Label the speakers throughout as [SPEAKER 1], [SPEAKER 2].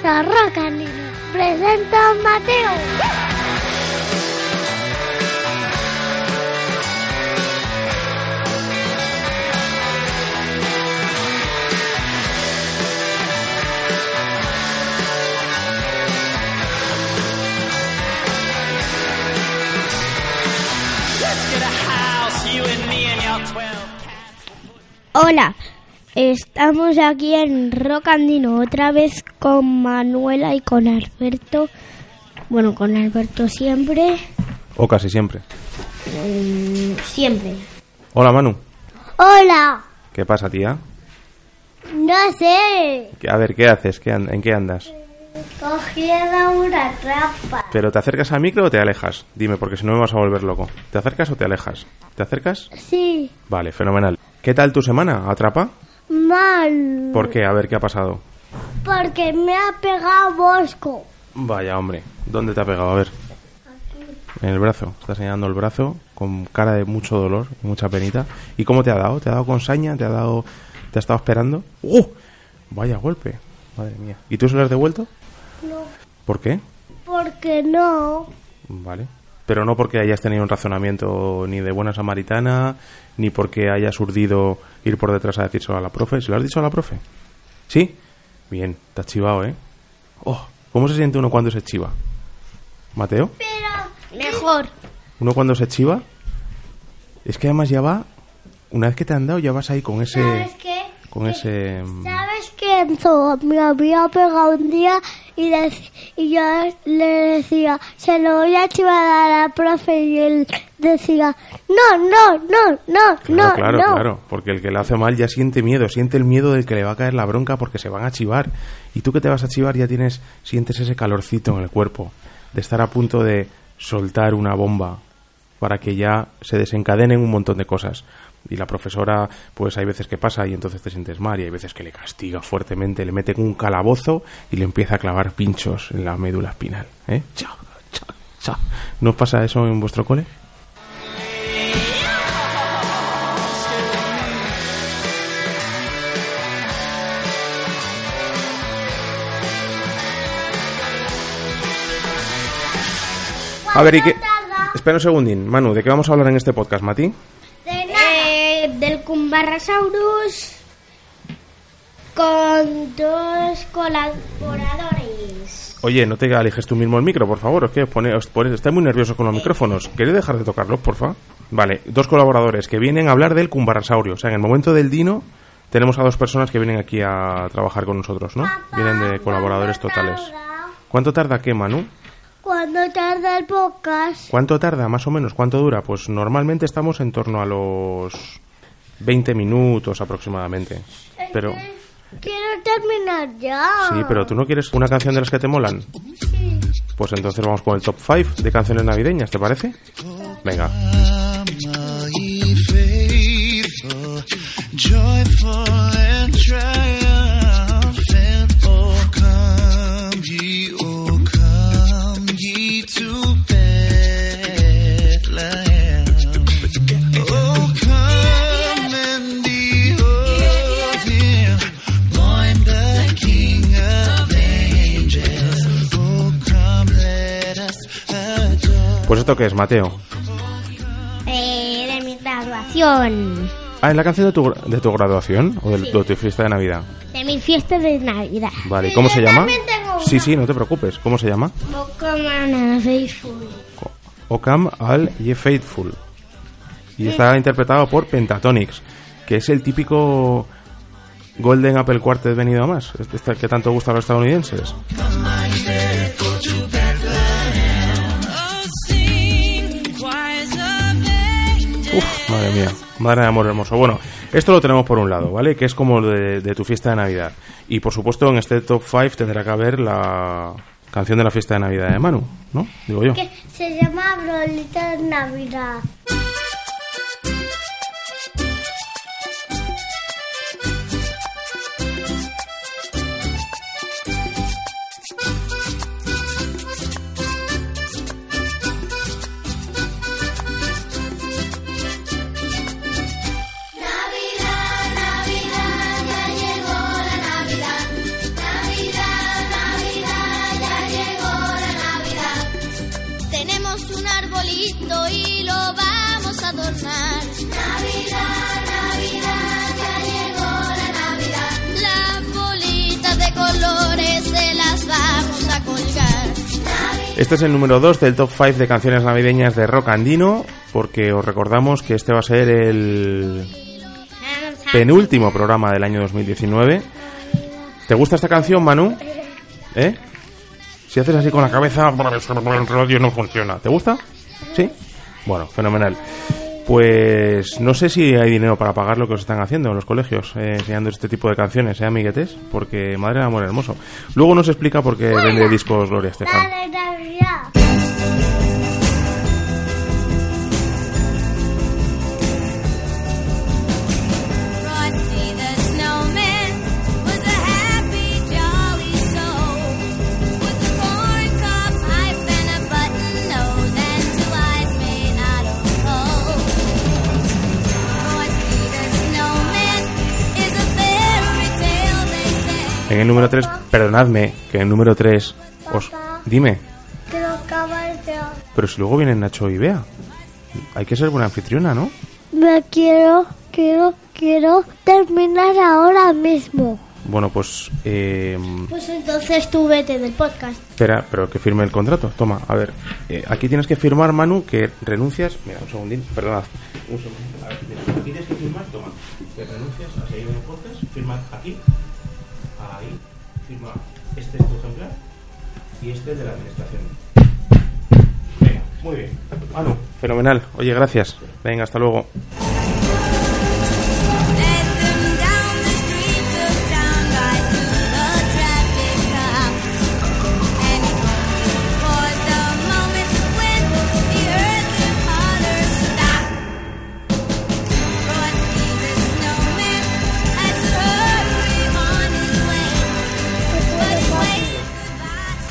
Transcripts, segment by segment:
[SPEAKER 1] Bienvenidos a Rocanino. Presenta a Mateo. Hola, estamos aquí en Rocandino otra vez con Manuela y con Alberto. Bueno, con Alberto siempre.
[SPEAKER 2] O casi siempre.
[SPEAKER 1] Mm, siempre.
[SPEAKER 2] Hola Manu.
[SPEAKER 1] Hola,
[SPEAKER 2] ¿Qué pasa, tía?
[SPEAKER 1] no sé.
[SPEAKER 2] ¿Qué- A ver, ¿qué haces? ¿Qué ¿En qué andas?
[SPEAKER 1] Cogiendo una trampa.
[SPEAKER 2] ¿Pero te acercas al micro o te alejas? Dime, porque si no me vas a volver loco. ¿Te acercas o te alejas? ¿Te acercas?
[SPEAKER 1] Sí,
[SPEAKER 2] Vale, fenomenal. ¿Qué tal tu semana? ¿Atrapa?
[SPEAKER 1] mal.
[SPEAKER 2] ¿Por qué? A ver, ¿qué ha pasado?
[SPEAKER 1] Porque me ha pegado Bosco.
[SPEAKER 2] Vaya, hombre. ¿Dónde te ha pegado? A ver. En el brazo. Estás señalando el brazo con cara de mucho dolor y mucha penita. ¿Y cómo te ha dado? ¿Te ha dado con saña? ¿Te ha dado... ¿Te ha estado esperando? ¡Uh! Vaya golpe. Madre mía. ¿Y tú se lo has devuelto?
[SPEAKER 1] No,
[SPEAKER 2] ¿Por qué?
[SPEAKER 1] porque no.
[SPEAKER 2] Vale. Pero no porque hayas tenido un razonamiento ni de buena samaritana, ni porque hayas urdido ir por detrás a decírselo a la profe. ¿Se lo has dicho a la profe? ¿Sí? Bien, te has chivado, ¿eh? Oh, ¿cómo se siente uno cuando se chiva? ¿Mateo?
[SPEAKER 1] Mejor.
[SPEAKER 2] ¿Uno cuando se chiva? Es que además ya va... Una vez que te han dado, ya vas ahí con ese...
[SPEAKER 1] ¿Sabes qué?
[SPEAKER 2] Con ese... mm,
[SPEAKER 1] ¿Sabes que Enzo me había pegado un día y, y yo le decía, se lo voy a chivar a la profe y él decía, no, no, no, no,
[SPEAKER 2] Claro,
[SPEAKER 1] no,
[SPEAKER 2] claro,
[SPEAKER 1] no.
[SPEAKER 2] claro. Porque el que le hace mal ya siente miedo, siente el miedo del que le va a caer la bronca porque se van a chivar. Y tú que te vas a chivar ya tienes, sientes ese calorcito en el cuerpo de estar a punto de soltar una bomba para que ya se desencadenen un montón de cosas. Y la profesora, pues hay veces que pasa y entonces te sientes mal y hay veces que le castiga fuertemente, le mete en un calabozo y le empieza a clavar pinchos en la médula espinal. ¿Eh? Chao, chao, chao. ¿No pasa eso en vuestro cole? A ver, ¿y qué? Espera un segundín, Manu, ¿de qué vamos a hablar en este podcast, Mati?
[SPEAKER 1] Eh, del Cumbarrasaurus con dos colaboradores.
[SPEAKER 2] Oye, no te alejes tú mismo el micro, por favor. Es que os pone, os pone- estáis muy nerviosos con los micrófonos. ¿Queréis dejar de tocarlos, porfa? Vale, dos colaboradores que vienen a hablar del cumbarrasaurio. O sea, en el momento del dino tenemos a dos personas que vienen aquí a trabajar con nosotros, ¿no? Vienen de colaboradores totales. ¿Cuánto tarda qué, Manu?
[SPEAKER 1] Cuando tarda el podcast?
[SPEAKER 2] ¿Cuánto tarda, más o menos? ¿Cuánto dura? Pues normalmente estamos en torno a los 20 minutos aproximadamente. Pero...
[SPEAKER 1] Quiero terminar ya.
[SPEAKER 2] Sí, pero tú no quieres una canción de las que te molan. Pues entonces vamos con el top 5 de canciones navideñas, ¿te parece? Venga. Pues esto qué es, Mateo.
[SPEAKER 1] Eh, de mi graduación.
[SPEAKER 2] Ah, ¿es la canción de tu, de tu graduación o de, de tu fiesta de Navidad?
[SPEAKER 1] De mi fiesta de Navidad.
[SPEAKER 2] Vale, ¿y cómo se
[SPEAKER 1] Yo
[SPEAKER 2] llama? Sí, sí, no te preocupes. ¿Cómo se llama?
[SPEAKER 1] Pokémon Faithful.
[SPEAKER 2] Ocam Al Ye Faithful. Y está interpretado por Pentatonix, que es el típico Golden Apple Quartet venido a más, este que tanto gusta a los estadounidenses.
[SPEAKER 3] Mindful
[SPEAKER 2] Madre mía, madre de amor hermoso. Bueno, esto lo tenemos por un lado, ¿vale? Que es como de, de tu fiesta de Navidad. Y por supuesto, en este top 5 tendrá que haber la canción de la fiesta de Navidad de Manu, ¿no? Digo yo.
[SPEAKER 1] Se llama Brolita de Navidad.
[SPEAKER 4] Arbolito.
[SPEAKER 2] Este es el número 2 del top 5 de canciones navideñas de rock andino, porque os recordamos que este va a ser el penúltimo programa del año 2019. ¿Te gusta esta canción, Manu? ¿Eh? Si haces así con la cabeza, radio no funciona. ¿Te gusta? ¿Sí? Bueno, fenomenal. Pues no sé si hay dinero para pagar lo que os están haciendo en los colegios, eh, enseñando este tipo de canciones, ¿eh, amiguetes? Porque madre de amor hermoso. Luego nos explica por qué vende discos Gloria Estefan. En el número 3, perdonadme, que en el número 3 os... Dime, pero si luego vienen Nacho y Bea. Hay que ser buena anfitriona, ¿no?
[SPEAKER 1] Me quiero, quiero, quiero terminar ahora mismo.
[SPEAKER 2] Bueno, pues... Eh,
[SPEAKER 1] Pues entonces tú vete del podcast.
[SPEAKER 2] espera, pero que firme el contrato. Toma, a ver. eh, aquí tienes que firmar, Manu, que renuncias... Mira, un segundín, perdonad. Un segundín. A ver, mira, aquí tienes que firmar, toma. Que renuncias a seguir en el podcast. Firma aquí. Este es tu ejemplar. Y este es de la administración. Venga, muy bien. Manu, fenomenal. Oye, gracias. Venga, hasta luego.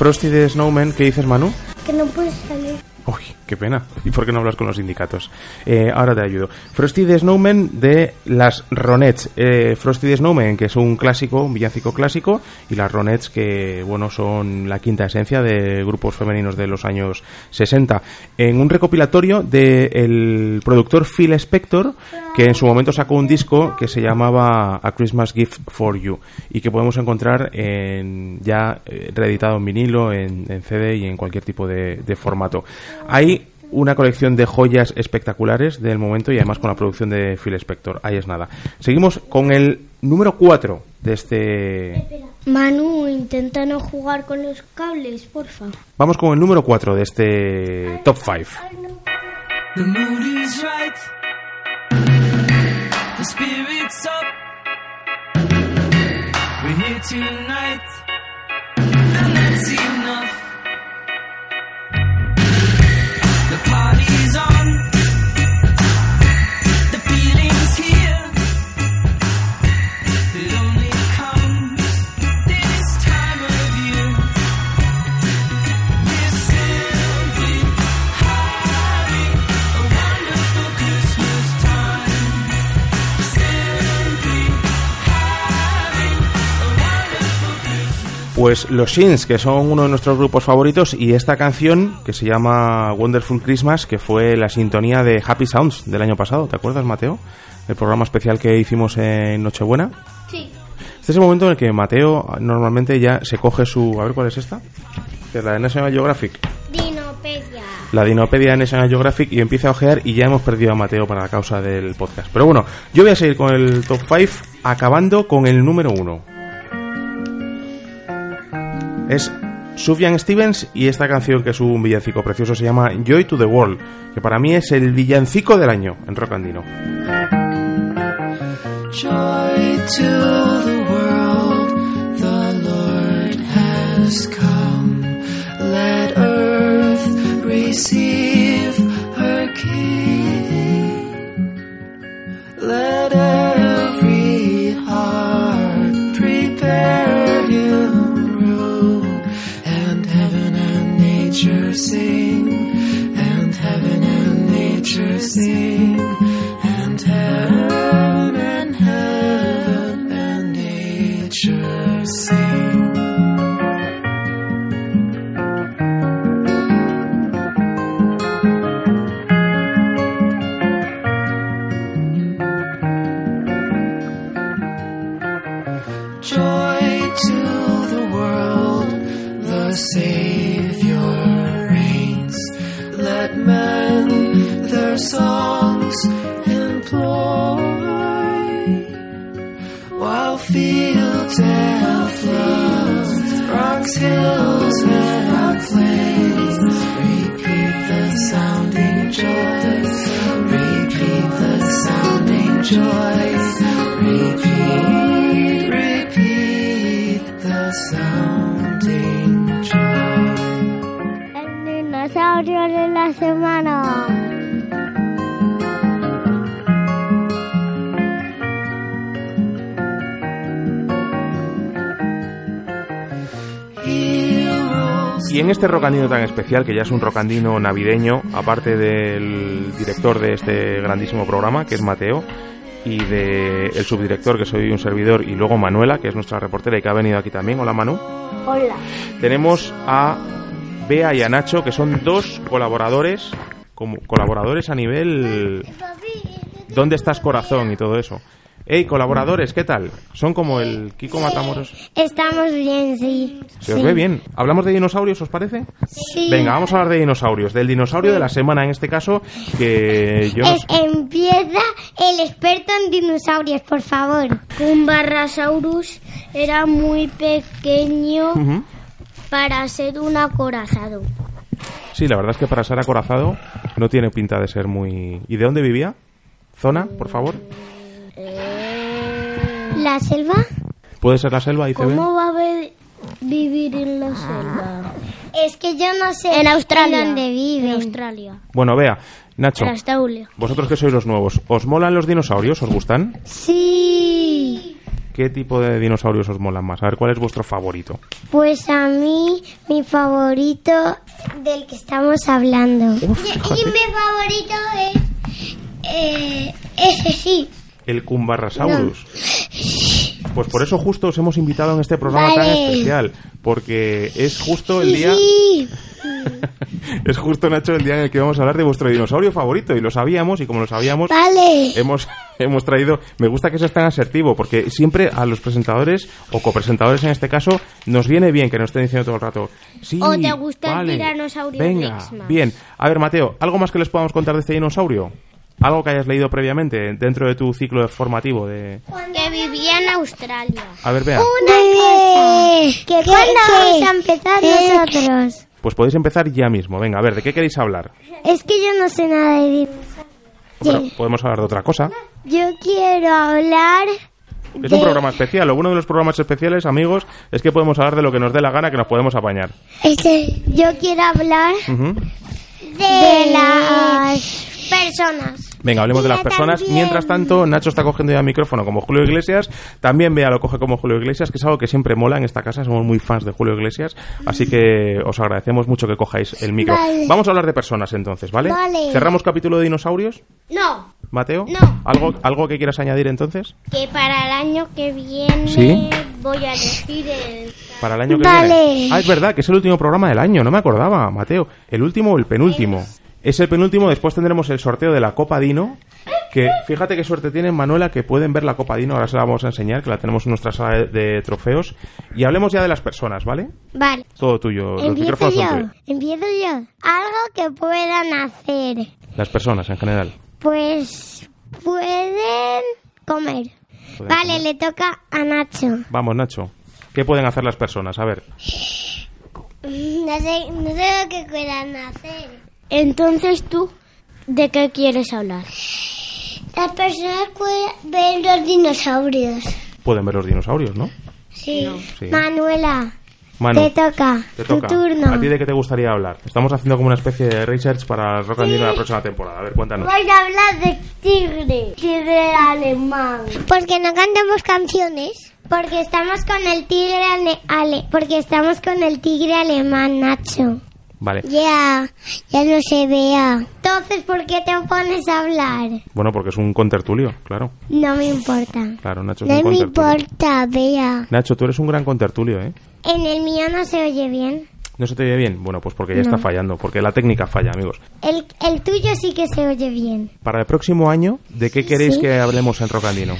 [SPEAKER 4] Frosty
[SPEAKER 2] de Snowman, ¿qué dices, Manu?
[SPEAKER 1] Que no puedes salir.
[SPEAKER 2] Uy, qué pena. ¿Y por qué no hablas con los sindicatos? Eh, ahora te ayudo. Frosty the Snowman de las Ronettes. Eh, Frosty the Snowman, que es un clásico, un villancico clásico, y las Ronettes, que, bueno, son la quinta esencia de grupos femeninos de los años 60. En un recopilatorio del productor Phil Spector, que en su momento sacó un disco que se llamaba A Christmas Gift for You, y que podemos encontrar en, ya eh, reeditado en vinilo, en, CD y en cualquier tipo de, de formato. Hay una colección de joyas espectaculares del momento y además con la producción de Phil Spector. Ahí es nada. Seguimos con el número 4 de este...
[SPEAKER 1] Manu, intenta no jugar con los cables, porfa.
[SPEAKER 2] Vamos con el número 4 de este top 5.
[SPEAKER 5] The mood is right. The spirit's up. We're here tonight. And that's enough. these are
[SPEAKER 2] Pues los Shins, que son uno de nuestros grupos favoritos, y esta canción que se llama Wonderful Christmas, que fue la sintonía de Happy Sounds del año pasado. ¿Te acuerdas, Mateo? El programa especial que hicimos en Nochebuena.
[SPEAKER 1] Sí.
[SPEAKER 2] Este es el momento en el que Mateo normalmente ya se coge su... A ver, ¿cuál es esta? Que es la de National Geographic.
[SPEAKER 1] Dinopedia.
[SPEAKER 2] La Dinopedia de National Geographic y empieza a ojear y ya hemos perdido a Mateo para la causa del podcast. Pero bueno, yo voy a seguir con el top 5, acabando con el número 1. Es Sufjan Stevens y esta canción que es un villancico precioso se llama Joy to the World, que para mí es el villancico del año en Rock Andino.
[SPEAKER 5] Joy to the
[SPEAKER 2] Y en este rocandino tan especial, que ya es un rocandino navideño, aparte del director de este grandísimo programa, que es Mateo, y de el subdirector, que soy un servidor, y luego Manuela, que es nuestra reportera y que ha venido aquí también. Hola Manu.
[SPEAKER 1] Hola.
[SPEAKER 2] Tenemos a Bea y a Nacho, que son dos colaboradores, como colaboradores a nivel ¿Dónde estás corazón? y todo eso. Hey, colaboradores, ¿qué tal? Son como el Kiko Matamoros.
[SPEAKER 1] Estamos bien, sí.
[SPEAKER 2] Se os ve bien. ¿Hablamos de dinosaurios, os parece?
[SPEAKER 1] Sí.
[SPEAKER 2] Venga, vamos a hablar de dinosaurios. Del dinosaurio de la semana, en este caso, que yo no
[SPEAKER 1] Es- empieza el experto en dinosaurios, por favor. Un Barrasaurus era muy pequeño
[SPEAKER 2] Ujú.
[SPEAKER 1] para ser un acorazado.
[SPEAKER 2] Sí, la verdad es que para ser acorazado no tiene pinta de ser muy... ¿Y de dónde vivía? ¿Zona, por favor?
[SPEAKER 1] ¿La selva?
[SPEAKER 2] ¿Puede ser la selva, ICB?
[SPEAKER 1] va a vivir en la selva? Es que yo no sé en Australia. dónde vive. En Australia.
[SPEAKER 2] Bueno, vea, Nacho,
[SPEAKER 1] Australia.
[SPEAKER 2] vosotros que sois los nuevos, ¿os molan los dinosaurios? ¿Os gustan?
[SPEAKER 1] Sí.
[SPEAKER 2] ¿Qué tipo de dinosaurios os molan más? A ver, ¿cuál es vuestro favorito?
[SPEAKER 1] Pues a mí, mi favorito del que estamos hablando.
[SPEAKER 2] Uf, fíjate.
[SPEAKER 1] y mi favorito es eh, ese sí.
[SPEAKER 2] El Cumbarrasaurus. Pues por eso justo os hemos invitado en este programa tan especial, porque es justo el día...
[SPEAKER 1] Sí.
[SPEAKER 2] es justo, Nacho, el día en el que vamos a hablar de vuestro dinosaurio favorito, y lo sabíamos, y como lo sabíamos,
[SPEAKER 1] Vale.
[SPEAKER 2] hemos, hemos traído. Me gusta que seas tan asertivo, porque siempre a los presentadores, o copresentadores en este caso, nos viene bien que nos estén diciendo todo el rato. Sí,
[SPEAKER 1] ¿O te gusta el
[SPEAKER 2] vale,
[SPEAKER 1] tiranosaurio
[SPEAKER 2] Venga, bien. A ver, Mateo, ¿algo más que les podamos contar de este dinosaurio? ¿Algo que hayas leído previamente dentro de tu ciclo formativo de...
[SPEAKER 1] Que vivía en Australia.
[SPEAKER 2] A ver, vea.
[SPEAKER 1] Una cosa. ¿Que cuándo vamos a empezar nosotros?
[SPEAKER 2] Pues podéis empezar ya mismo. Venga, a ver, ¿de qué queréis hablar?
[SPEAKER 1] Es que yo no sé nada de dinosaurios.
[SPEAKER 2] Bueno, podemos hablar de otra cosa.
[SPEAKER 1] Yo quiero hablar
[SPEAKER 2] Es un programa especial. Lo bueno de los programas especiales, amigos, es que podemos hablar de lo que nos dé la gana, que nos podemos apañar.
[SPEAKER 1] Este, yo quiero hablar
[SPEAKER 2] Ujú.
[SPEAKER 1] de, las personas.
[SPEAKER 2] Venga, hablemos de las personas.
[SPEAKER 1] también.
[SPEAKER 2] Mientras tanto, Nacho está cogiendo ya el micrófono como Julio Iglesias. También Bea lo coge como Julio Iglesias, que es algo que siempre mola en esta casa. Somos muy fans de Julio Iglesias. Así que os agradecemos mucho que cojáis el micro.
[SPEAKER 1] Vale.
[SPEAKER 2] Vamos a hablar de personas entonces, ¿vale?
[SPEAKER 1] Vale.
[SPEAKER 2] ¿Cerramos capítulo de dinosaurios,
[SPEAKER 1] No,
[SPEAKER 2] Mateo?
[SPEAKER 1] No.
[SPEAKER 2] ¿Algo, ¿Algo que quieras añadir entonces?
[SPEAKER 1] que para el año que viene
[SPEAKER 2] ¿Sí?
[SPEAKER 1] voy a elegir el...
[SPEAKER 2] Para el año que
[SPEAKER 1] Vale.
[SPEAKER 2] viene. Ah, es verdad, que es el último programa del año. No me acordaba, Mateo. ¿El último o el penúltimo? Es el penúltimo. Después tendremos el sorteo de la Copa Dino. Que fíjate qué suerte tiene Manuela que pueden ver la Copa Dino. Ahora se la vamos a enseñar, que la tenemos en nuestra sala de, de trofeos. Y hablemos ya de las personas, ¿vale?
[SPEAKER 1] Vale.
[SPEAKER 2] Todo tuyo. Los
[SPEAKER 1] Empiezo
[SPEAKER 2] micrófonos son
[SPEAKER 1] yo.
[SPEAKER 2] tuyos.
[SPEAKER 1] Empiezo yo. Algo que puedan hacer.
[SPEAKER 2] Las personas en general.
[SPEAKER 1] Pues pueden comer.
[SPEAKER 2] Pueden
[SPEAKER 1] vale,
[SPEAKER 2] comer.
[SPEAKER 1] le toca a Nacho.
[SPEAKER 2] Vamos, Nacho. ¿Qué pueden hacer las personas? A ver.
[SPEAKER 6] No sé, no sé lo que quieran hacer. Entonces tú, ¿de qué quieres hablar? Las personas pueden ver los dinosaurios.
[SPEAKER 2] Pueden ver los dinosaurios, ¿no?
[SPEAKER 6] Sí.
[SPEAKER 2] Sí.
[SPEAKER 6] Manuela,
[SPEAKER 2] Manu,
[SPEAKER 6] te toca.
[SPEAKER 2] te
[SPEAKER 6] tu
[SPEAKER 2] toca.
[SPEAKER 6] turno.
[SPEAKER 2] ¿A ti de qué te gustaría hablar? Estamos haciendo como una especie de research para Rock and Dino la próxima temporada. A ver, cuéntanos.
[SPEAKER 6] Voy a hablar de tigre, tigre alemán. Porque no cantamos canciones. Porque estamos con el tigre ale, ale- porque estamos con el tigre alemán, Nacho.
[SPEAKER 2] Vale.
[SPEAKER 6] Ya, ya no se vea. Entonces, ¿por qué te pones a hablar?
[SPEAKER 2] Bueno, porque es un contertulio, claro.
[SPEAKER 6] No me importa.
[SPEAKER 2] Claro, Nacho es
[SPEAKER 6] No
[SPEAKER 2] un
[SPEAKER 6] me importa, vea.
[SPEAKER 2] Nacho, tú eres un gran contertulio, ¿eh?
[SPEAKER 6] En el mío no se oye bien.
[SPEAKER 2] ¿No se te oye bien? Bueno, pues porque ya
[SPEAKER 6] No.
[SPEAKER 2] está fallando, porque la técnica falla, amigos.
[SPEAKER 6] El, el tuyo sí que se oye bien.
[SPEAKER 2] Para el próximo año, ¿de qué queréis
[SPEAKER 6] Sí.
[SPEAKER 2] que hablemos en Rock and Dino?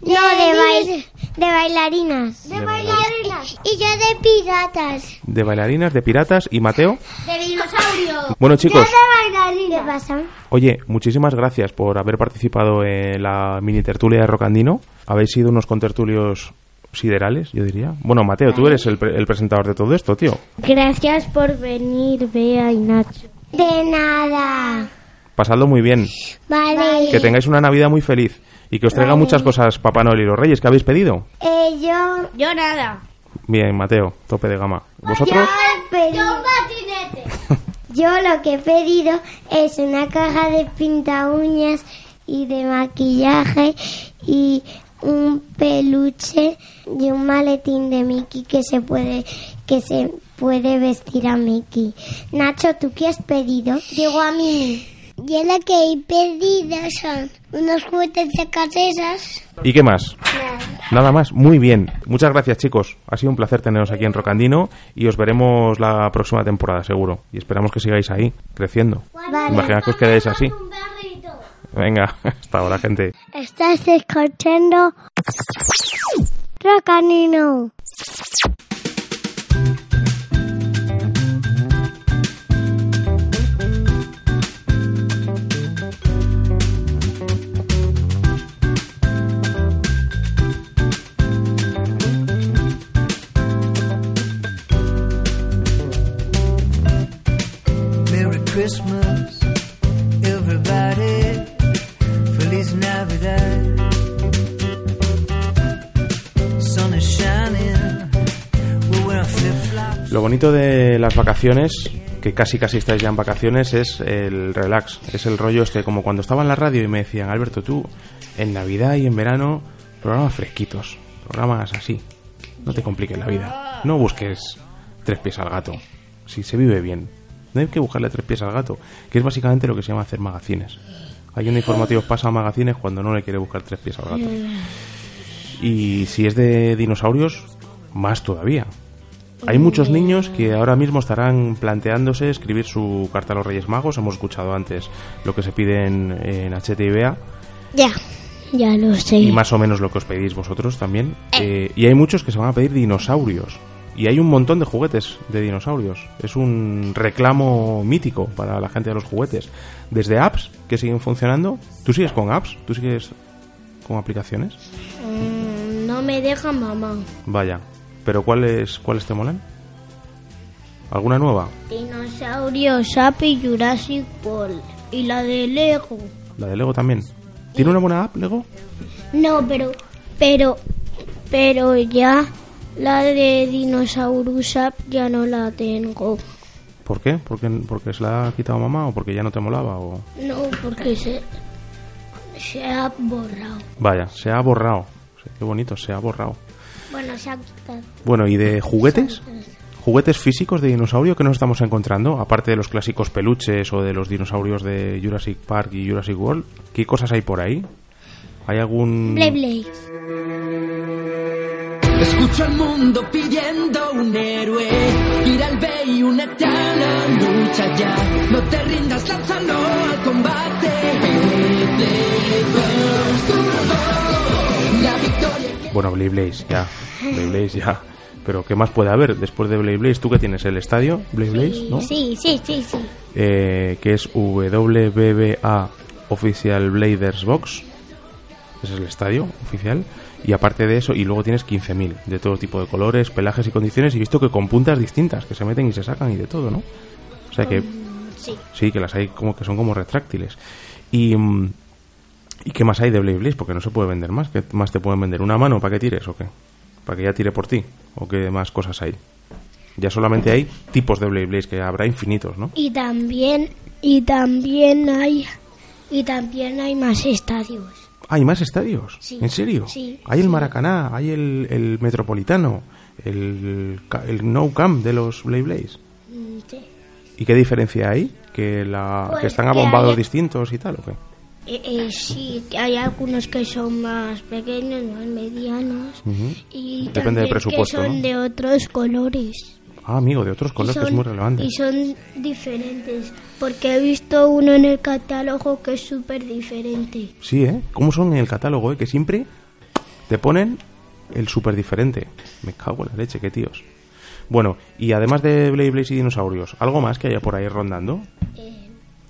[SPEAKER 6] No, de, bail, de bailarinas.
[SPEAKER 2] De bailarinas.
[SPEAKER 6] Y yo de piratas.
[SPEAKER 2] ¿De bailarinas, de piratas y Mateo?
[SPEAKER 6] De dinosaurios.
[SPEAKER 2] Bueno, chicos,
[SPEAKER 6] bailarinas. ¿Qué pasa?
[SPEAKER 2] oye, muchísimas gracias por haber participado en la mini tertulia de Rock and Dino. Habéis sido unos contertulios siderales, yo diría. Bueno, Mateo, tú eres el, pre- el presentador de todo esto, tío.
[SPEAKER 6] Gracias por venir, Bea y Nacho. De nada.
[SPEAKER 2] Pasadlo muy bien.
[SPEAKER 6] Vale.
[SPEAKER 2] Que tengáis una Navidad muy feliz. Y que os traiga
[SPEAKER 6] Vale.
[SPEAKER 2] muchas cosas Papá Noel y los Reyes que habéis pedido.
[SPEAKER 6] Eh, yo... Yo nada.
[SPEAKER 2] Bien, Mateo, tope de gama. ¿Vosotros?
[SPEAKER 6] Yo lo que he pedido es una caja de pinta uñas y de maquillaje y un peluche y un maletín de Mickey que se puede que se puede vestir a Mickey. Nacho, ¿tú qué has pedido? Digo a mí. Yo lo que he pedido son unos juguetes de casas.
[SPEAKER 2] ¿Y qué más? Nada más, muy bien. Muchas gracias, chicos. Ha sido un placer teneros aquí en Rocandino y os veremos la próxima temporada, seguro. Y esperamos que sigáis ahí, creciendo.
[SPEAKER 6] Vale.
[SPEAKER 2] Imaginad que os quedáis así. Venga, hasta ahora, gente.
[SPEAKER 6] Estás escuchando Rocanino.
[SPEAKER 2] Bonito de las vacaciones, que casi casi estáis ya en vacaciones, es el relax. Es el rollo este, como cuando estaba en la radio y me decían, Alberto, tú, en Navidad y en verano, programas fresquitos, programas así. No te compliques la vida. No busques tres pies al gato. Si se vive bien. No hay que buscarle tres pies al gato, que es básicamente lo que se llama hacer magazines. Hay un informativo pasa a magazines cuando no le quiere buscar tres pies al gato. Y si es de dinosaurios, más todavía. Hay muchos niños que ahora mismo estarán planteándose escribir su carta a los Reyes Magos. Hemos escuchado antes lo que se pide en, en
[SPEAKER 6] Ya, ya lo sé.
[SPEAKER 2] y más o menos lo que os pedís vosotros también. Eh, y hay muchos que se van a pedir dinosaurios. Y hay un montón de juguetes de dinosaurios. Es un reclamo mítico para la gente de los juguetes. Desde apps que siguen funcionando. ¿Tú sigues con apps? ¿Tú sigues con aplicaciones?
[SPEAKER 6] Mm, no me deja mamá.
[SPEAKER 2] Vaya. ¿Pero cuáles, cuáles te molan? ¿Alguna nueva?
[SPEAKER 6] Dinosaurio, Sap y Jurassic World. Y la de Lego.
[SPEAKER 2] La de Lego también. ¿Tiene una buena app, Lego?
[SPEAKER 6] No, pero, pero, pero ya la de Dinosaurus App ya no la tengo.
[SPEAKER 2] ¿Por qué? ¿Porque, ¿Porque se la ha quitado mamá o porque ya no te molaba? O...
[SPEAKER 6] No, porque se, se ha borrado.
[SPEAKER 2] Vaya, se ha borrado. Qué bonito, se ha borrado.
[SPEAKER 6] Bueno, se ha quitado.
[SPEAKER 2] Bueno, ¿y de juguetes? ¿Juguetes físicos de dinosaurio que nos estamos encontrando? Aparte de los clásicos peluches o de los dinosaurios de Jurassic Park y Jurassic World. ¿Qué cosas hay por ahí? ¿Hay algún...?
[SPEAKER 6] Blade Blade.
[SPEAKER 7] Escucho al mundo pidiendo un héroe. Ir al bay, únete a la lucha ya. No te rindas, lánzalo al combate. La victoria.
[SPEAKER 2] Bueno, Blade Blaze, ya. Blade Blaze, ya. Pero ¿qué más puede haber después de Blade Blaze? ¿Tú qué tienes? ¿El estadio? Blade Blaze, ¿no?
[SPEAKER 6] Sí, sí, sí, sí.
[SPEAKER 2] eh, que es WBBA Official Bladers Box. Ese es el estadio oficial. Y aparte de eso, y luego tienes 15.000 de todo tipo de colores, pelajes y condiciones. Y visto que con puntas distintas, que se meten y se sacan y de todo, ¿no? O sea que
[SPEAKER 1] Sí.
[SPEAKER 2] sí, que las hay como que son como retráctiles. Y, mm, ¿y qué más hay de Blade Blaze? Porque no se puede vender más. ¿Qué más te pueden vender? ¿Una mano para que tires o qué? ¿Para que ya tire por ti? ¿O qué más cosas hay? Ya solamente hay tipos de Blade Blaze, que habrá infinitos, ¿no?
[SPEAKER 1] Y también, y también hay, y también hay más estadios.
[SPEAKER 2] ¿Hay más estadios?
[SPEAKER 1] Sí.
[SPEAKER 2] ¿En serio?
[SPEAKER 1] Sí,
[SPEAKER 2] Hay el. Maracaná, hay el, el Metropolitano, el, el No Camp de los Blade Blaze.
[SPEAKER 1] Mm, sí.
[SPEAKER 2] ¿Y qué diferencia hay? ¿Que, la,
[SPEAKER 1] Pues
[SPEAKER 2] que están
[SPEAKER 1] que
[SPEAKER 2] abombados
[SPEAKER 1] hay-
[SPEAKER 2] distintos y tal o qué?
[SPEAKER 1] Eh, eh, sí, que hay algunos que son más pequeños, más medianos. Y
[SPEAKER 2] Depende
[SPEAKER 1] también
[SPEAKER 2] del presupuesto,
[SPEAKER 1] que son
[SPEAKER 2] ¿no?
[SPEAKER 1] de otros colores.
[SPEAKER 2] Ah, amigo, de otros colores que es muy relevante.
[SPEAKER 1] y son diferentes, porque he visto uno en el catálogo que es súper diferente.
[SPEAKER 2] Sí, ¿eh? ¿Cómo son en el catálogo, eh? Que siempre te ponen el súper diferente. Me cago en la leche, qué tíos. Bueno, y además de Blade Blaze y dinosaurios, ¿algo más que haya por ahí rondando?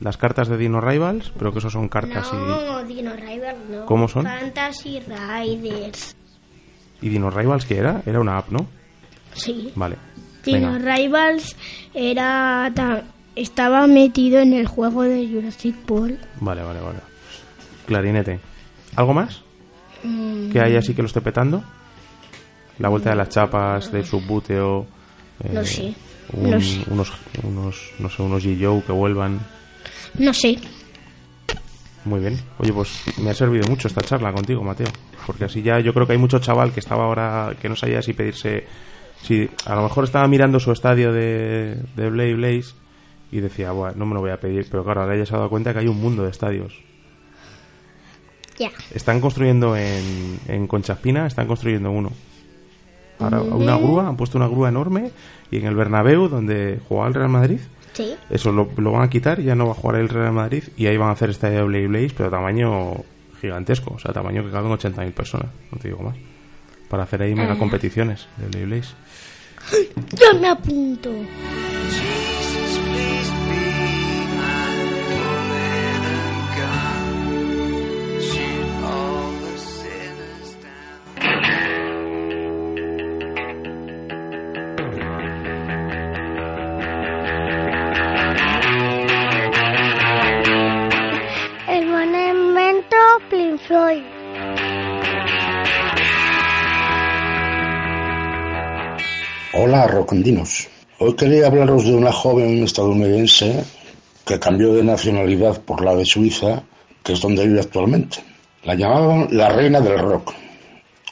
[SPEAKER 2] Las cartas de Dino Rivals, pero que eso son cartas
[SPEAKER 1] No, Dino Rivals no.
[SPEAKER 2] ¿Cómo son?
[SPEAKER 1] Fantasy Riders.
[SPEAKER 2] y... ¿Y Dino Rivals qué era? Era una app, ¿no?
[SPEAKER 1] Sí.
[SPEAKER 2] Vale.
[SPEAKER 1] Dino
[SPEAKER 2] Venga.
[SPEAKER 1] Rivals era ta- estaba metido en el juego de Jurassic World.
[SPEAKER 2] Vale, vale, vale. Clarinete. ¿Algo más?
[SPEAKER 1] Mm,
[SPEAKER 2] ¿Que haya así que lo esté petando? La vuelta de las chapas, del subbuteo... eh,
[SPEAKER 1] No sé,
[SPEAKER 2] un-
[SPEAKER 1] no sé.
[SPEAKER 2] Unos, unos, no sé, unos G-Joe que vuelvan...
[SPEAKER 1] no sé.
[SPEAKER 2] Muy bien. Oye, pues me ha servido mucho esta charla contigo, Mateo. Porque así ya yo creo que hay mucho chaval que estaba ahora, que no sabía si pedirse. Si a lo mejor estaba mirando su estadio de, de Blade Blaze y decía, bueno, no me lo voy a pedir. Pero claro, ahora ya se ha dado cuenta que hay un mundo de estadios.
[SPEAKER 1] Ya.
[SPEAKER 2] Están construyendo en, en Conchaspina, están construyendo uno. Ahora, una grúa, han puesto una grúa enorme y en el Bernabéu, donde jugaba el Real Madrid,
[SPEAKER 1] Sí.
[SPEAKER 2] eso lo, lo van a quitar, ya no va a jugar el Real Madrid y ahí van a hacer de Blade Blaze, pero tamaño gigantesco, o sea, tamaño que caben 80.000 personas, no te digo más. Para hacer ahí mega competiciones de Blade Blaze.
[SPEAKER 1] Yo me apunto.
[SPEAKER 8] Rocondinos. Hoy quería hablaros de una joven estadounidense que cambió de nacionalidad por la de Suiza, que es donde vive actualmente. La llamaban la reina del rock.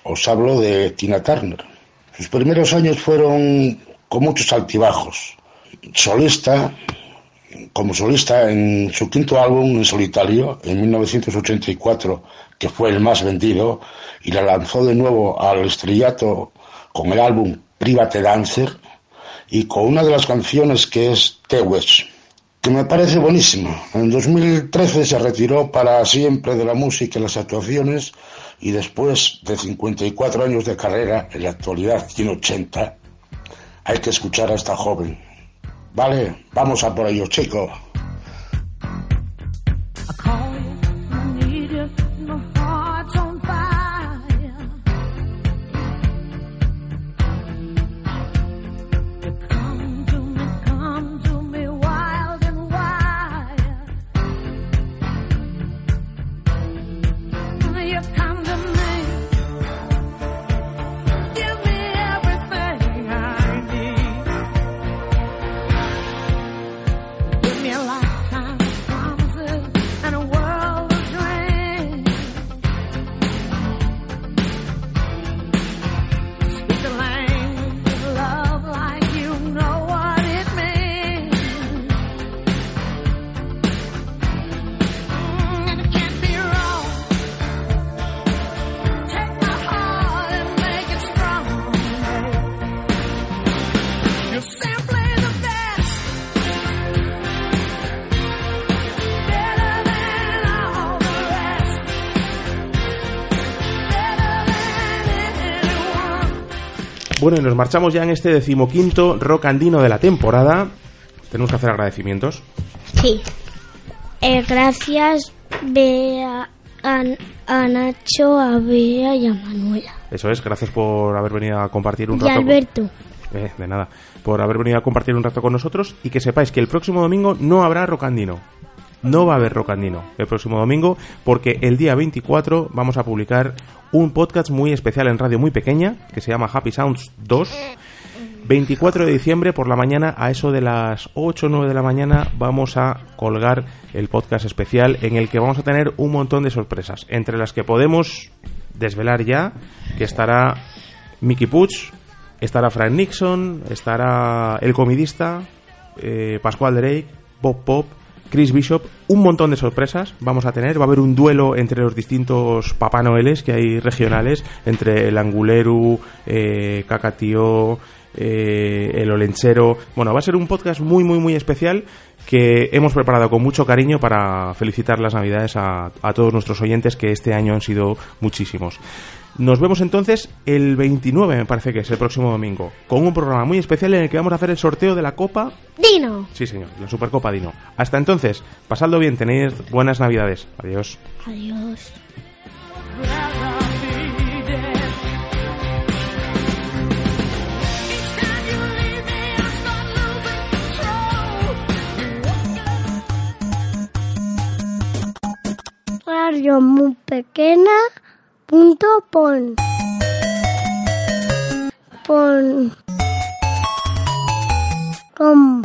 [SPEAKER 8] Os hablo de Tina Turner. Sus primeros años fueron con muchos altibajos. Solista, como solista en su quinto álbum en solitario, en 1984, que fue el más vendido, y la lanzó de nuevo al estrellato con el álbum Private Dancer y con una de las canciones que es The West, que me parece buenísima. En 2013 se retiró para siempre de la música y las actuaciones y después de 54 años de carrera, en la actualidad tiene 80, hay que escuchar a esta joven. Vale, vamos a por ello, chicos.
[SPEAKER 2] Bueno, y nos marchamos ya en este decimoquinto rock andino de la temporada. Tenemos que hacer agradecimientos.
[SPEAKER 1] Sí. Eh, gracias, Bea, a, a Nacho, a Bea y a Manuela.
[SPEAKER 2] Eso es, gracias por haber venido a compartir un
[SPEAKER 1] Y
[SPEAKER 2] rato. con-
[SPEAKER 1] Alberto.
[SPEAKER 2] Eh, de nada. Por haber venido a compartir un rato con nosotros y que sepáis que el próximo domingo no habrá rocandino. No va a haber rocandino el próximo domingo porque el día 24 vamos a publicar un podcast muy especial en radio muy pequeña que se llama Happy Sounds 2. 24 de diciembre por la mañana a eso de las 8 o 9 de la mañana vamos a colgar el podcast especial en el que vamos a tener un montón de sorpresas entre las que podemos desvelar ya que estará Mickey Puch, estará Frank Nixon, estará el comidista, eh, Pascual Drake, Bob Pop, Chris Bishop, un montón de sorpresas vamos a tener. Va a haber un duelo entre los distintos Papá Noeles que hay regionales, entre el Anguleru, eh, Cacatío, eh, el Olenchero. Bueno, va a ser un podcast muy, muy, muy especial que hemos preparado con mucho cariño para felicitar las Navidades a, a todos nuestros oyentes que este año han sido muchísimos. Nos vemos entonces el 29, me parece que es el próximo domingo, con un programa muy especial en el que vamos a hacer el sorteo de la Copa.
[SPEAKER 1] Dino.
[SPEAKER 2] Sí, señor, la Supercopa Dino. Hasta entonces, pasadlo bien, tenéis buenas Navidades. Adiós.
[SPEAKER 1] Adiós. Muy pequeña punto pon. Pon. Com.